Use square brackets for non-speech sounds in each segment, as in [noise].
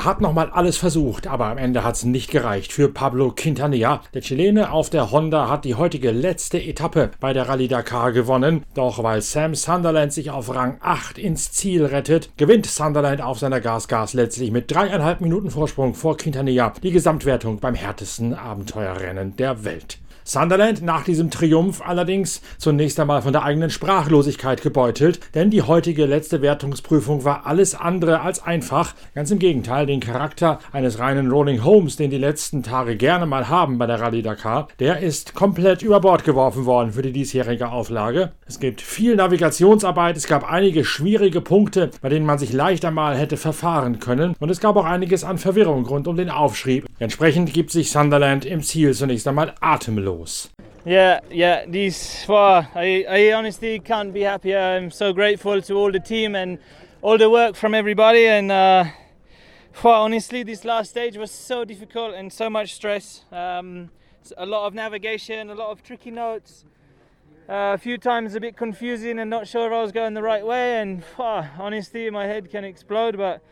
Er hat nochmal alles versucht, aber am Ende hat es nicht gereicht für Pablo Quintanilla. Der Chilene auf der Honda hat die heutige letzte Etappe bei der Rallye Dakar gewonnen. Doch weil Sam Sunderland sich auf Rang 8 ins Ziel rettet, gewinnt Sunderland auf seiner Gas-Gas letztlich mit dreieinhalb Minuten Vorsprung vor Quintanilla die Gesamtwertung beim härtesten Abenteuerrennen der Welt. Sunderland nach diesem Triumph allerdings zunächst einmal von der eigenen Sprachlosigkeit gebeutelt, denn die heutige letzte Wertungsprüfung war alles andere als einfach. Ganz im Gegenteil, den Charakter eines reinen Rolling Homes, den die letzten Tage gerne mal haben bei der Rallye Dakar, der ist komplett über Bord geworfen worden für die diesjährige Auflage. Es gibt viel Navigationsarbeit, es gab einige schwierige Punkte, bei denen man sich leicht einmal hätte verfahren können und es gab auch einiges an Verwirrung rund um den Aufschrieb. Entsprechend gibt sich Sunderland im Ziel zunächst einmal atemlos. Yeah, yeah. These, well, I, I honestly can't be happier. I'm so grateful to all the team and all the work from everybody. And uh, well, honestly, this last stage was so difficult and so much stress. Um, a lot of navigation, a lot of tricky notes. Uh, a few times a bit confusing and not sure if I was going the right way. And well, honestly, my head can explode. But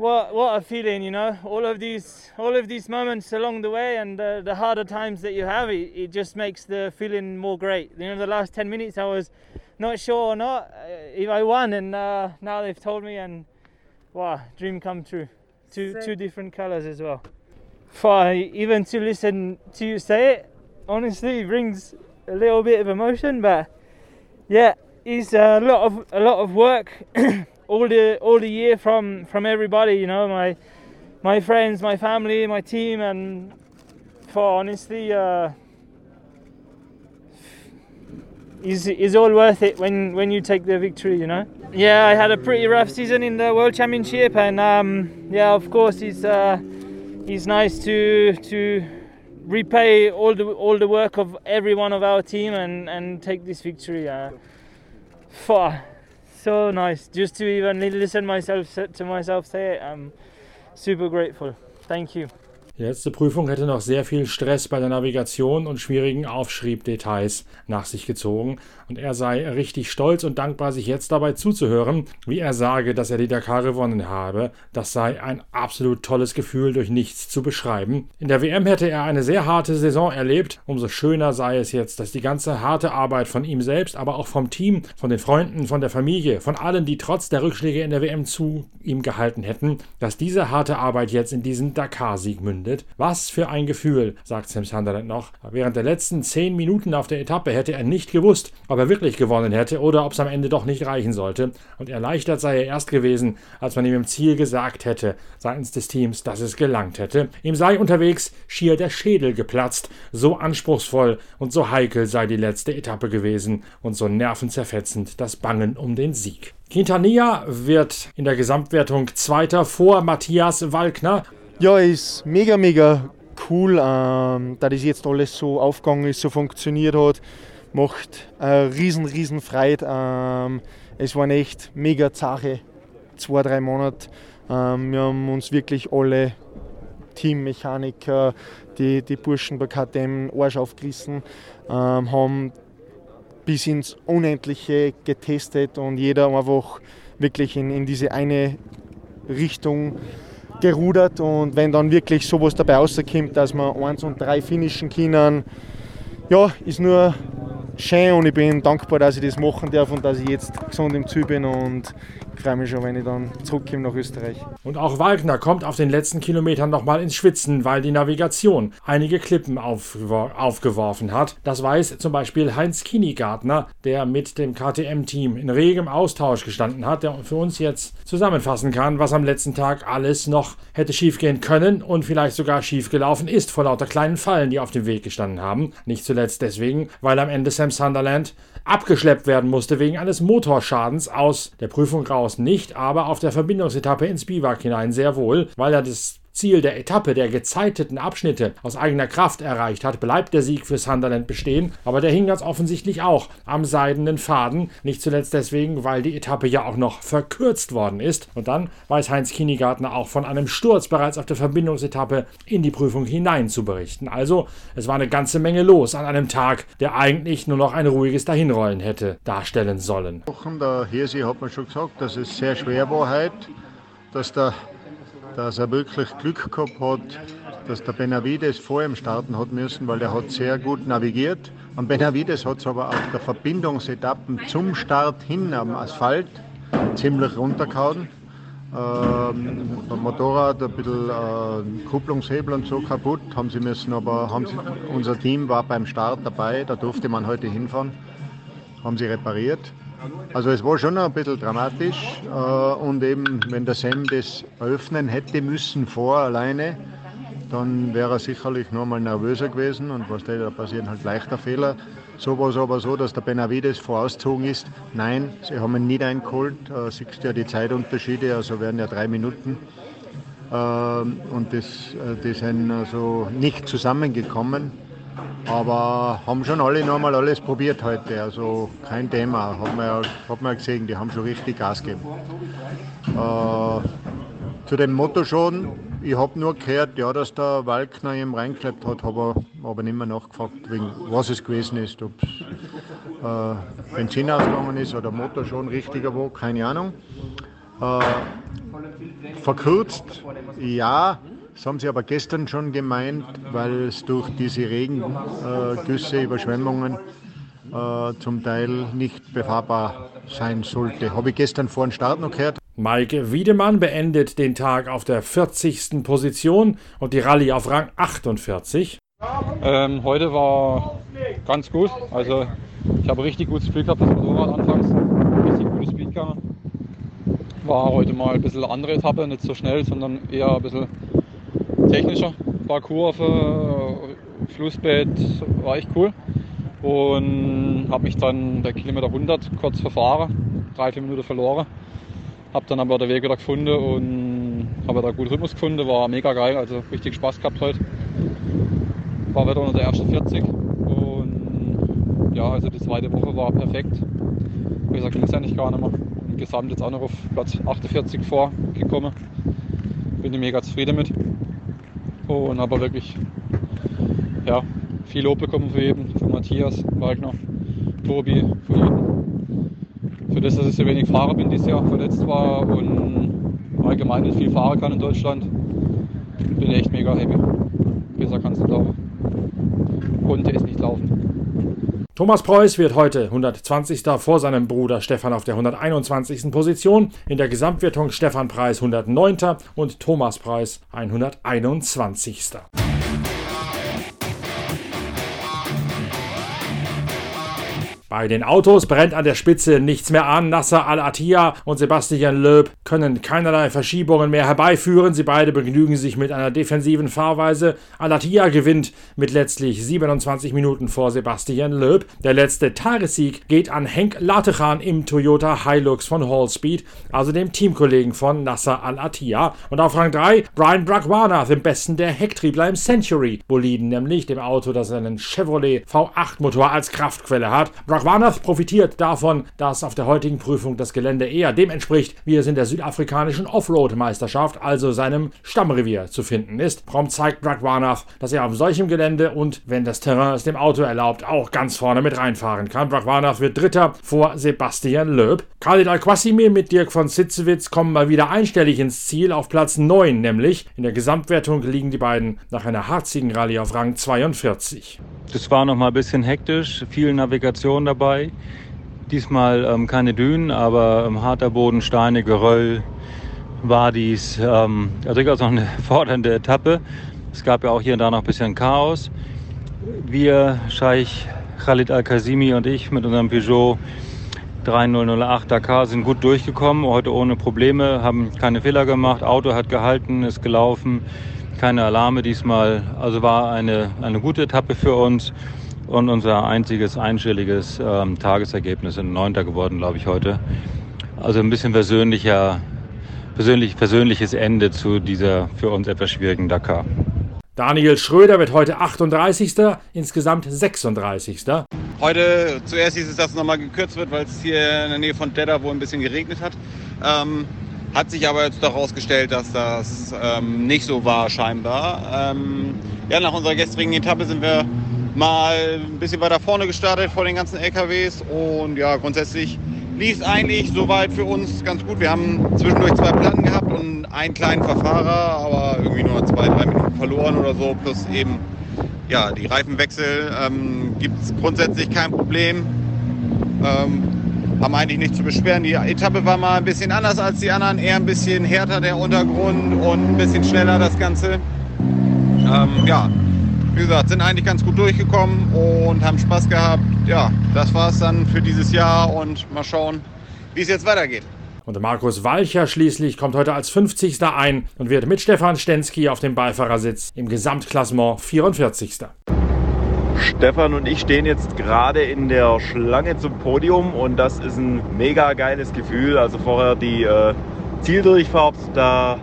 what what a feeling you know? All of these all of these moments along the way and uh, the harder times that you have it, it, just makes the feeling more great. You know the last 10 minutes i was not sure or not uh, if i won and uh, now they've told me and wow dream come true. Two two different colors as well. For even to listen to you say it honestly brings a little bit of emotion but yeah it's a lot of a lot of work [clears throat] all the all the year from from everybody you know my my friends my family my team and for honestly uh is is all worth it when when you take the victory you know? Yeah i had a pretty rough season in the world championship and um yeah of course it's uh it's nice to to repay all the all the work of every one of our team and and take this victory uh for so nice just to even listen myself to myself say it. I'm super grateful. Thank you. Die letzte Prüfung hätte noch sehr viel Stress bei der Navigation und schwierigen Aufschriebdetails nach sich gezogen und er sei richtig stolz und dankbar, sich jetzt dabei zuzuhören, wie er sage, dass er die Dakar gewonnen habe. Das sei ein absolut tolles Gefühl, durch nichts zu beschreiben. In der WM hätte er eine sehr harte Saison erlebt. Umso schöner sei es jetzt, dass die ganze harte Arbeit von ihm selbst, aber auch vom Team, von den Freunden, von der Familie, von allen, die trotz der Rückschläge in der WM zu ihm gehalten hätten, dass diese harte Arbeit jetzt in diesen Dakar-Sieg mündet findet. Was für ein Gefühl, sagt Sam Sunderland noch. Während der letzten zehn Minuten auf der Etappe hätte er nicht gewusst, ob er wirklich gewonnen hätte oder ob es am Ende doch nicht reichen sollte. Und erleichtert sei er erst gewesen, als man ihm im Ziel gesagt hätte, seitens des Teams, dass es gelangt hätte. Ihm sei unterwegs schier der Schädel geplatzt. So anspruchsvoll und so heikel sei die letzte Etappe gewesen und so nervenzerfetzend das Bangen um den Sieg. Quintanilla wird in der Gesamtwertung Zweiter vor Matthias Walkner ja, ist mega, mega cool, ähm, da das jetzt alles so aufgegangen ist, so funktioniert hat. Macht eine riesen, riesen Freude. Ähm, es waren echt mega zache zwei, drei Monate. Ähm, wir haben uns wirklich alle Teammechaniker, die, die Burschen bei KTM Arsch aufgerissen, ähm, haben bis ins Unendliche getestet und jeder einfach wirklich in, in diese eine Richtung gerudert und wenn dann wirklich sowas dabei rauskommt, dass wir eins und drei finnischen können, ja, ist nur schön und ich bin dankbar, dass ich das machen darf und dass ich jetzt gesund im Ziel bin und mich schon, wenn ich dann zurückkomme nach Österreich. Und auch Wagner kommt auf den letzten Kilometern nochmal ins Schwitzen, weil die Navigation einige Klippen aufgeworfen hat. Das weiß zum Beispiel Heinz Kinigartner, der mit dem KTM-Team in regem Austausch gestanden hat, der für uns jetzt zusammenfassen kann, was am letzten Tag alles noch hätte schiefgehen können und vielleicht sogar schiefgelaufen ist vor lauter kleinen Fallen, die auf dem Weg gestanden haben. Nicht zuletzt deswegen, weil am Ende Sam Sunderland abgeschleppt werden musste wegen eines Motorschadens aus der Prüfung raus nicht, aber auf der Verbindungsetappe ins Biwak hinein sehr wohl, weil er das Ziel der Etappe der gezeiteten Abschnitte aus eigener Kraft erreicht hat, bleibt der Sieg für Sunderland bestehen, aber der hing ganz offensichtlich auch am seidenen Faden, nicht zuletzt deswegen, weil die Etappe ja auch noch verkürzt worden ist. Und dann weiß Heinz Kinigartner auch von einem Sturz bereits auf der Verbindungsetappe in die Prüfung hinein zu berichten. Also, es war eine ganze Menge los an einem Tag, der eigentlich nur noch ein ruhiges Dahinrollen hätte darstellen sollen. Der Hirsi hat mir schon gesagt, dass es sehr schwer war heute dass, der, dass er wirklich Glück gehabt hat, dass der Benavides vor ihm starten hat müssen, weil er hat sehr gut navigiert. Und Benavides hat es aber auf der Verbindungsetappen zum Start hin am Asphalt ziemlich runtergehauen. Ähm, beim Motorrad ein bisschen äh, Kupplungshebel und so kaputt, haben sie müssen, aber haben sie, unser Team war beim Start dabei, da durfte man heute hinfahren, haben sie repariert. Also es war schon ein bisschen dramatisch äh, und eben, wenn der Sam das öffnen hätte müssen vor alleine, dann wäre er sicherlich noch mal nervöser gewesen und was da passieren halt leichter Fehler. So war es aber so, dass der Benavides vorausgezogen ist. Nein, sie haben ihn nicht eingeholt. Äh, siehst ja die Zeitunterschiede, also wären ja drei Minuten. Äh, und das, äh, die sind also nicht zusammengekommen. Aber haben schon alle nochmal alles probiert heute. Also kein Thema. Hat man ja, hat man gesehen, die haben schon richtig Gas gegeben. Äh, zu dem Motto schon, ich habe nur gehört, ja, dass der Walkner ihm reingeklebt hat, habe aber nicht mehr nachgefragt, wegen was es gewesen ist, ob es äh, Benzin ausgegangen ist oder Motor schon richtiger war, keine Ahnung. Äh, verkürzt, ja, das haben sie aber gestern schon gemeint, weil es durch diese Regengüsse, äh, Überschwemmungen äh, zum Teil nicht befahrbar sein sollte. Habe ich gestern vor dem Start noch gehört. Maike Wiedemann beendet den Tag auf der 40. Position und die Rallye auf Rang 48. Ähm, heute war ganz gut. Also ich habe richtig gutes Spiel gehabt, das Motorrad anfangs. Richtig gutes Speed gehabt. War heute mal ein bisschen andere Etappe, nicht so schnell, sondern eher ein bisschen technischer. Parcours, äh, Flussbett war echt cool. Und habe mich dann bei Kilometer 100 kurz verfahren, drei, vier Minuten verloren. Habe dann aber den Weg wieder gefunden und habe da gut Rhythmus gefunden. War mega geil, also richtig Spaß gehabt heute. War wieder unter der ersten 40 und ja, also die zweite Woche war perfekt. Gesagt, ging es eigentlich gar nicht mehr. Im Gesamt jetzt auch noch auf Platz 48 vorgekommen. Bin ich mega zufrieden mit. Und habe wirklich ja, viel Lob bekommen für jeden, von Matthias, Wagner, Tobi, von jedem für das, dass ich so wenig Fahrer bin, dieses Jahr verletzt war und allgemein nicht viel fahren kann in Deutschland, bin ich echt mega happy. Besser kann es nicht laufen. Konnte es nicht laufen. Thomas Preuß wird heute 120. vor seinem Bruder Stefan auf der 121. Position. In der Gesamtwertung Stefan Preis 109. und Thomas Preis 121. Bei den Autos brennt an der Spitze nichts mehr an. Nasser Al-Attiyah und Sebastian Loeb können keinerlei Verschiebungen mehr herbeiführen. Sie beide begnügen sich mit einer defensiven Fahrweise. Al-Attiyah gewinnt mit letztlich 27 Minuten vor Sebastian Loeb. Der letzte Tagessieg geht an Henk Latechan im Toyota Hilux von Hallspeed, also dem Teamkollegen von Nasser Al-Attiyah. Und auf Rang 3 Brian Bragwanath im besten der Hecktriebler im Century Boliden, nämlich dem Auto, das einen Chevrolet V8 Motor als Kraftquelle hat. Rachmanath profitiert davon, dass auf der heutigen Prüfung das Gelände eher dem entspricht, wie es in der südafrikanischen Offroad-Meisterschaft, also seinem Stammrevier, zu finden ist. Prompt zeigt Rachmanath, dass er auf solchem Gelände und, wenn das Terrain es dem Auto erlaubt, auch ganz vorne mit reinfahren kann. Rachmanath wird Dritter vor Sebastian Loeb. Khalid Al-Quassimir mit Dirk von Sitzewitz kommen mal wieder einstellig ins Ziel auf Platz 9, nämlich in der Gesamtwertung liegen die beiden nach einer harzigen Rallye auf Rang 42. Das war noch mal ein bisschen hektisch, viel Navigation dabei. Diesmal ähm, keine Dünen, aber ähm, harter Boden, Steine, Geröll war dies. Ähm, also durchaus noch eine [laughs] fordernde Etappe. Es gab ja auch hier und da noch ein bisschen Chaos. Wir, Scheich Khalid Al-Kazimi und ich mit unserem Peugeot 3008 Dakar sind gut durchgekommen, heute ohne Probleme, haben keine Fehler gemacht, Auto hat gehalten, ist gelaufen, keine Alarme diesmal. Also war eine, eine gute Etappe für uns und unser einziges einstelliges ähm, Tagesergebnis sind Neunter geworden, glaube ich, heute. Also ein bisschen persönlicher, persönlich, persönliches Ende zu dieser für uns etwas schwierigen Dakar. Daniel Schröder wird heute 38. insgesamt 36. Heute zuerst hieß es, dass es nochmal gekürzt wird, weil es hier in der Nähe von Dedda wohl ein bisschen geregnet hat. Ähm, hat sich aber jetzt doch herausgestellt, dass das ähm, nicht so war scheinbar. Ähm, ja, nach unserer gestrigen Etappe sind wir mal ein bisschen weiter vorne gestartet vor den ganzen LKWs und ja, grundsätzlich lief es eigentlich soweit für uns ganz gut. Wir haben zwischendurch zwei Platten gehabt und einen kleinen Verfahrer, aber irgendwie nur zwei, drei Minuten verloren oder so, plus eben ja, die Reifenwechsel ähm, gibt es grundsätzlich kein Problem. Ähm, haben eigentlich nichts zu beschweren. Die Etappe war mal ein bisschen anders als die anderen, eher ein bisschen härter der Untergrund und ein bisschen schneller das Ganze. Ähm, ja, wie gesagt, sind eigentlich ganz gut durchgekommen und haben Spaß gehabt. Ja, das war es dann für dieses Jahr und mal schauen, wie es jetzt weitergeht. Und Markus Walcher schließlich kommt heute als 50. ein und wird mit Stefan Stensky auf dem Beifahrersitz im Gesamtklassement 44. Stefan und ich stehen jetzt gerade in der Schlange zum Podium und das ist ein mega geiles Gefühl. Also vorher die äh, Zieldurchfahrt, da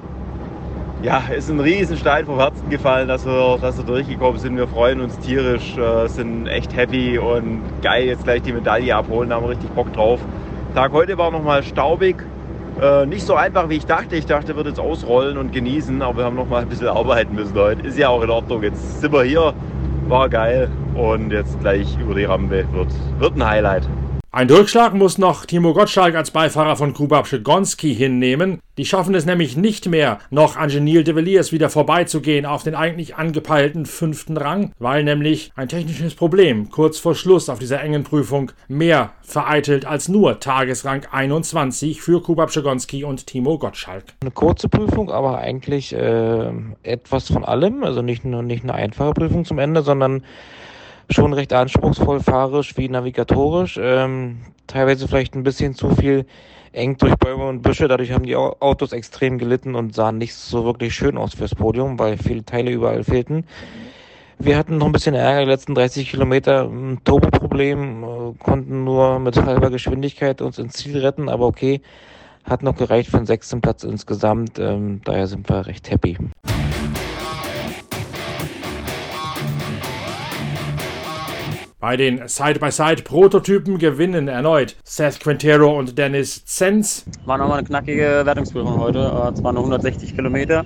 ja, ist ein riesen Stein vom Herzen gefallen, dass wir, dass wir durchgekommen sind. Wir freuen uns tierisch, äh, sind echt happy und geil jetzt gleich die Medaille abholen, da haben wir richtig Bock drauf. Tag heute war nochmal staubig, äh, nicht so einfach wie ich dachte. Ich dachte, wir jetzt ausrollen und genießen, aber wir haben nochmal ein bisschen arbeiten müssen heute. Ist ja auch in Ordnung. Jetzt sind wir hier, war geil und jetzt gleich über die Rampe wird, wird ein Highlight. Ein Durchschlag muss noch Timo Gottschalk als Beifahrer von Kuba Pszegonski hinnehmen. Die schaffen es nämlich nicht mehr, noch an Genil de Villiers wieder vorbeizugehen auf den eigentlich angepeilten fünften Rang, weil nämlich ein technisches Problem kurz vor Schluss auf dieser engen Prüfung mehr vereitelt als nur Tagesrang 21 für Kuba Pszegonski und Timo Gottschalk. Eine kurze Prüfung, aber eigentlich äh, etwas von allem. Also nicht nur nicht eine einfache Prüfung zum Ende, sondern schon recht anspruchsvoll fahrisch wie navigatorisch. Ähm, teilweise vielleicht ein bisschen zu viel eng durch Bäume und Büsche. Dadurch haben die Autos extrem gelitten und sahen nicht so wirklich schön aus fürs Podium, weil viele Teile überall fehlten. Wir hatten noch ein bisschen Ärger, die letzten 30 Kilometer, ein Turboproblem, äh, konnten nur mit halber Geschwindigkeit uns ins Ziel retten, aber okay, hat noch gereicht für den sechsten Platz insgesamt, ähm, daher sind wir recht happy. Bei den Side-by-Side-Prototypen gewinnen erneut Seth Quintero und Dennis Zenz. War nochmal eine knackige Wertungsprüfung heute, äh, zwar nur 160 Kilometer,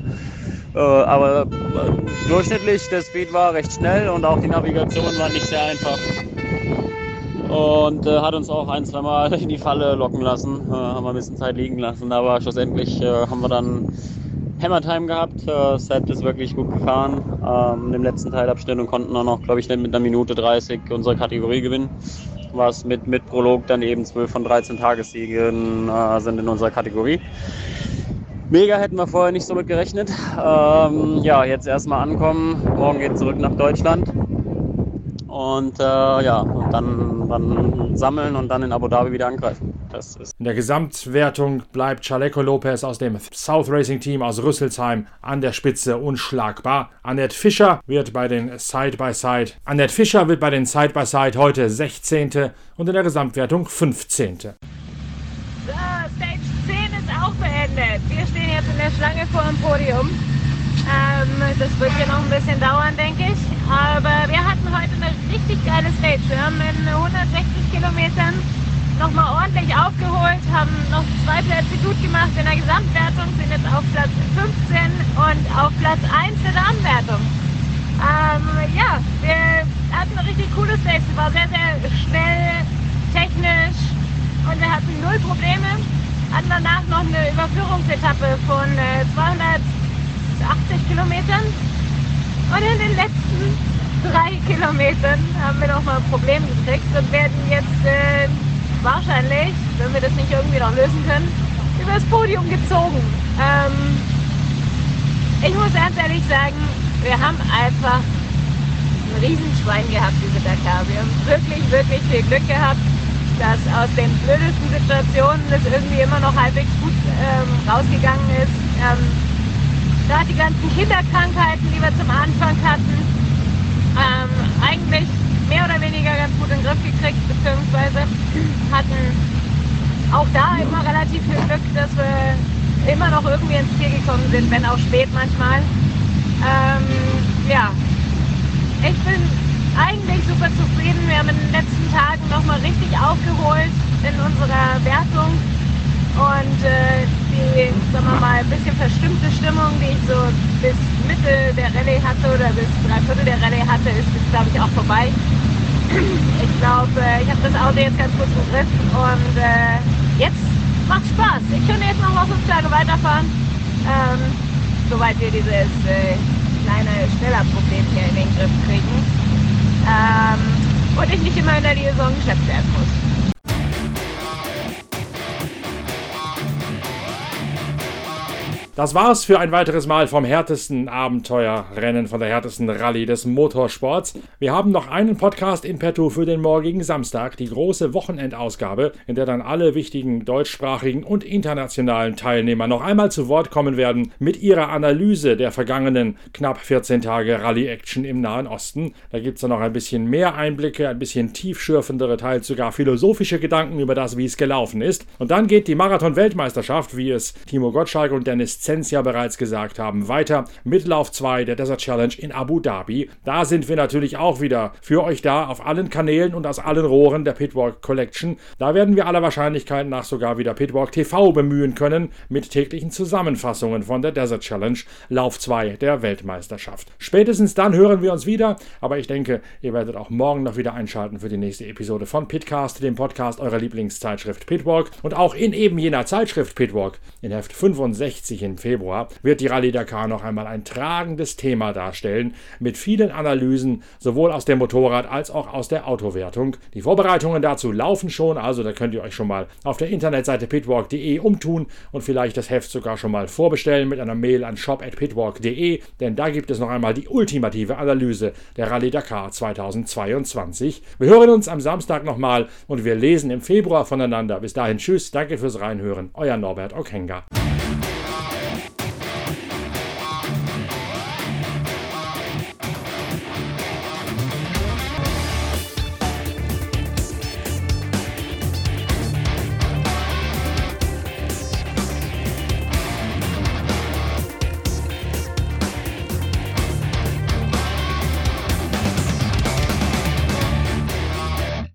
äh, aber äh, durchschnittlich der Speed war recht schnell und auch die Navigation war nicht sehr einfach. Und hat uns auch ein, zwei Mal in die Falle locken lassen, haben wir ein bisschen Zeit liegen lassen, aber schlussendlich haben wir dann Hammer Time gehabt. Äh, Set ist wirklich gut gefahren ähm, im letzten Teilabschnitt und konnten auch noch, glaube ich, mit einer Minute 30 unsere Kategorie gewinnen. Was mit, mit Prolog dann eben 12 von 13 Tagessiegen äh, sind in unserer Kategorie. Mega hätten wir vorher nicht so mit gerechnet. Ähm, ja, jetzt erstmal ankommen. Morgen geht zurück nach Deutschland. Und äh, ja, und dann, dann sammeln und dann in Abu Dhabi wieder angreifen. In der Gesamtwertung bleibt Chaleco Lopez aus dem South Racing Team aus Rüsselsheim an der Spitze unschlagbar. Annette Fischer wird bei den Side-by-Side -Side. Annette Fischer wird bei den Side-by-Side -Side heute 16. und in der Gesamtwertung 15. So, Stage 10 ist auch beendet. Wir stehen jetzt in der Schlange vor dem Podium. Ähm, das wird hier noch ein bisschen dauern, denke ich. Aber wir hatten heute eine richtig geile Stage. Wir haben in 160 Kilometern nochmal ordentlich aufgeholt, haben noch zwei Plätze gut gemacht in der Gesamtwertung, sind jetzt auf Platz 15 und auf Platz 1 der Damenwertung. Ähm, ja, wir hatten eine richtig coole Stage. Sie war sehr, sehr schnell, technisch und wir hatten null Probleme. Hatten danach noch eine Überführungsetappe von äh, 200 80 Kilometern. Und in den letzten drei Kilometern haben wir noch mal ein Problem gekriegt und werden jetzt äh, wahrscheinlich, wenn wir das nicht irgendwie noch lösen können, übers Podium gezogen. Ähm, ich muss ganz ehrlich sagen, wir haben einfach ein Riesenschwein gehabt, diese Dakar. Wir haben wirklich, wirklich viel Glück gehabt, dass aus den blödesten Situationen das irgendwie immer noch halbwegs gut ähm, rausgegangen ist. Ähm, Gerade die ganzen Kinderkrankheiten, die wir zum Anfang hatten, ähm, eigentlich mehr oder weniger ganz gut in den Griff gekriegt, beziehungsweise hatten auch da immer relativ viel Glück, dass wir immer noch irgendwie ins Ziel gekommen sind, wenn auch spät manchmal. Ähm, ja, ich bin eigentlich super zufrieden. Wir haben in den letzten Tagen nochmal richtig aufgeholt in unserer Wertung und äh, die, sagen wir mal, ein bisschen verstimmte Stimmung, die ich so bis Mitte der Rallye hatte oder bis drei Viertel der Rallye hatte, ist jetzt, glaube ich, auch vorbei. Ich glaube, äh, ich habe das Auto jetzt ganz gut im Griff und äh, jetzt macht Spaß. Ich könnte jetzt noch mal fünf Tage weiterfahren, ähm, soweit wir dieses äh, kleine Schneller-Problem hier in den Griff kriegen. Ähm, und ich nicht immer in der Liaison geschleppt werden muss. Das war's für ein weiteres Mal vom härtesten Abenteuerrennen, von der härtesten Rallye des Motorsports. Wir haben noch einen Podcast in petto für den morgigen Samstag, die große Wochenendausgabe, in der dann alle wichtigen deutschsprachigen und internationalen Teilnehmer noch einmal zu Wort kommen werden mit ihrer Analyse der vergangenen knapp 14 Tage Rallye-Action im Nahen Osten. Da gibt's dann noch ein bisschen mehr Einblicke, ein bisschen tiefschürfendere, teils sogar philosophische Gedanken über das, wie es gelaufen ist. Und dann geht die Marathon-Weltmeisterschaft, wie es Timo Gottschalk und Dennis Ja bereits gesagt haben. Weiter mit Lauf 2 der Desert Challenge in Abu Dhabi. Da sind wir natürlich auch wieder für euch da auf allen Kanälen und aus allen Rohren der Pitwalk Collection. Da werden wir aller Wahrscheinlichkeit nach sogar wieder Pitwalk TV bemühen können mit täglichen Zusammenfassungen von der Desert Challenge Lauf 2 der Weltmeisterschaft. Spätestens dann hören wir uns wieder, aber ich denke, ihr werdet auch morgen noch wieder einschalten für die nächste Episode von Pitcast, dem Podcast eurer Lieblingszeitschrift Pitwalk und auch in eben jener Zeitschrift Pitwalk in Heft 65 in im Februar wird die Rallye Dakar noch einmal ein tragendes Thema darstellen, mit vielen Analysen, sowohl aus der Motorrad- als auch aus der Autowertung. Die Vorbereitungen dazu laufen schon, also da könnt ihr euch schon mal auf der Internetseite pitwalk.de umtun und vielleicht das Heft sogar schon mal vorbestellen mit einer Mail an shop.pitwalk.de, denn da gibt es noch einmal die ultimative Analyse der Rallye Dakar 2022. Wir hören uns am Samstag nochmal und wir lesen im Februar voneinander. Bis dahin, tschüss, danke fürs Reinhören, euer Norbert Okenga.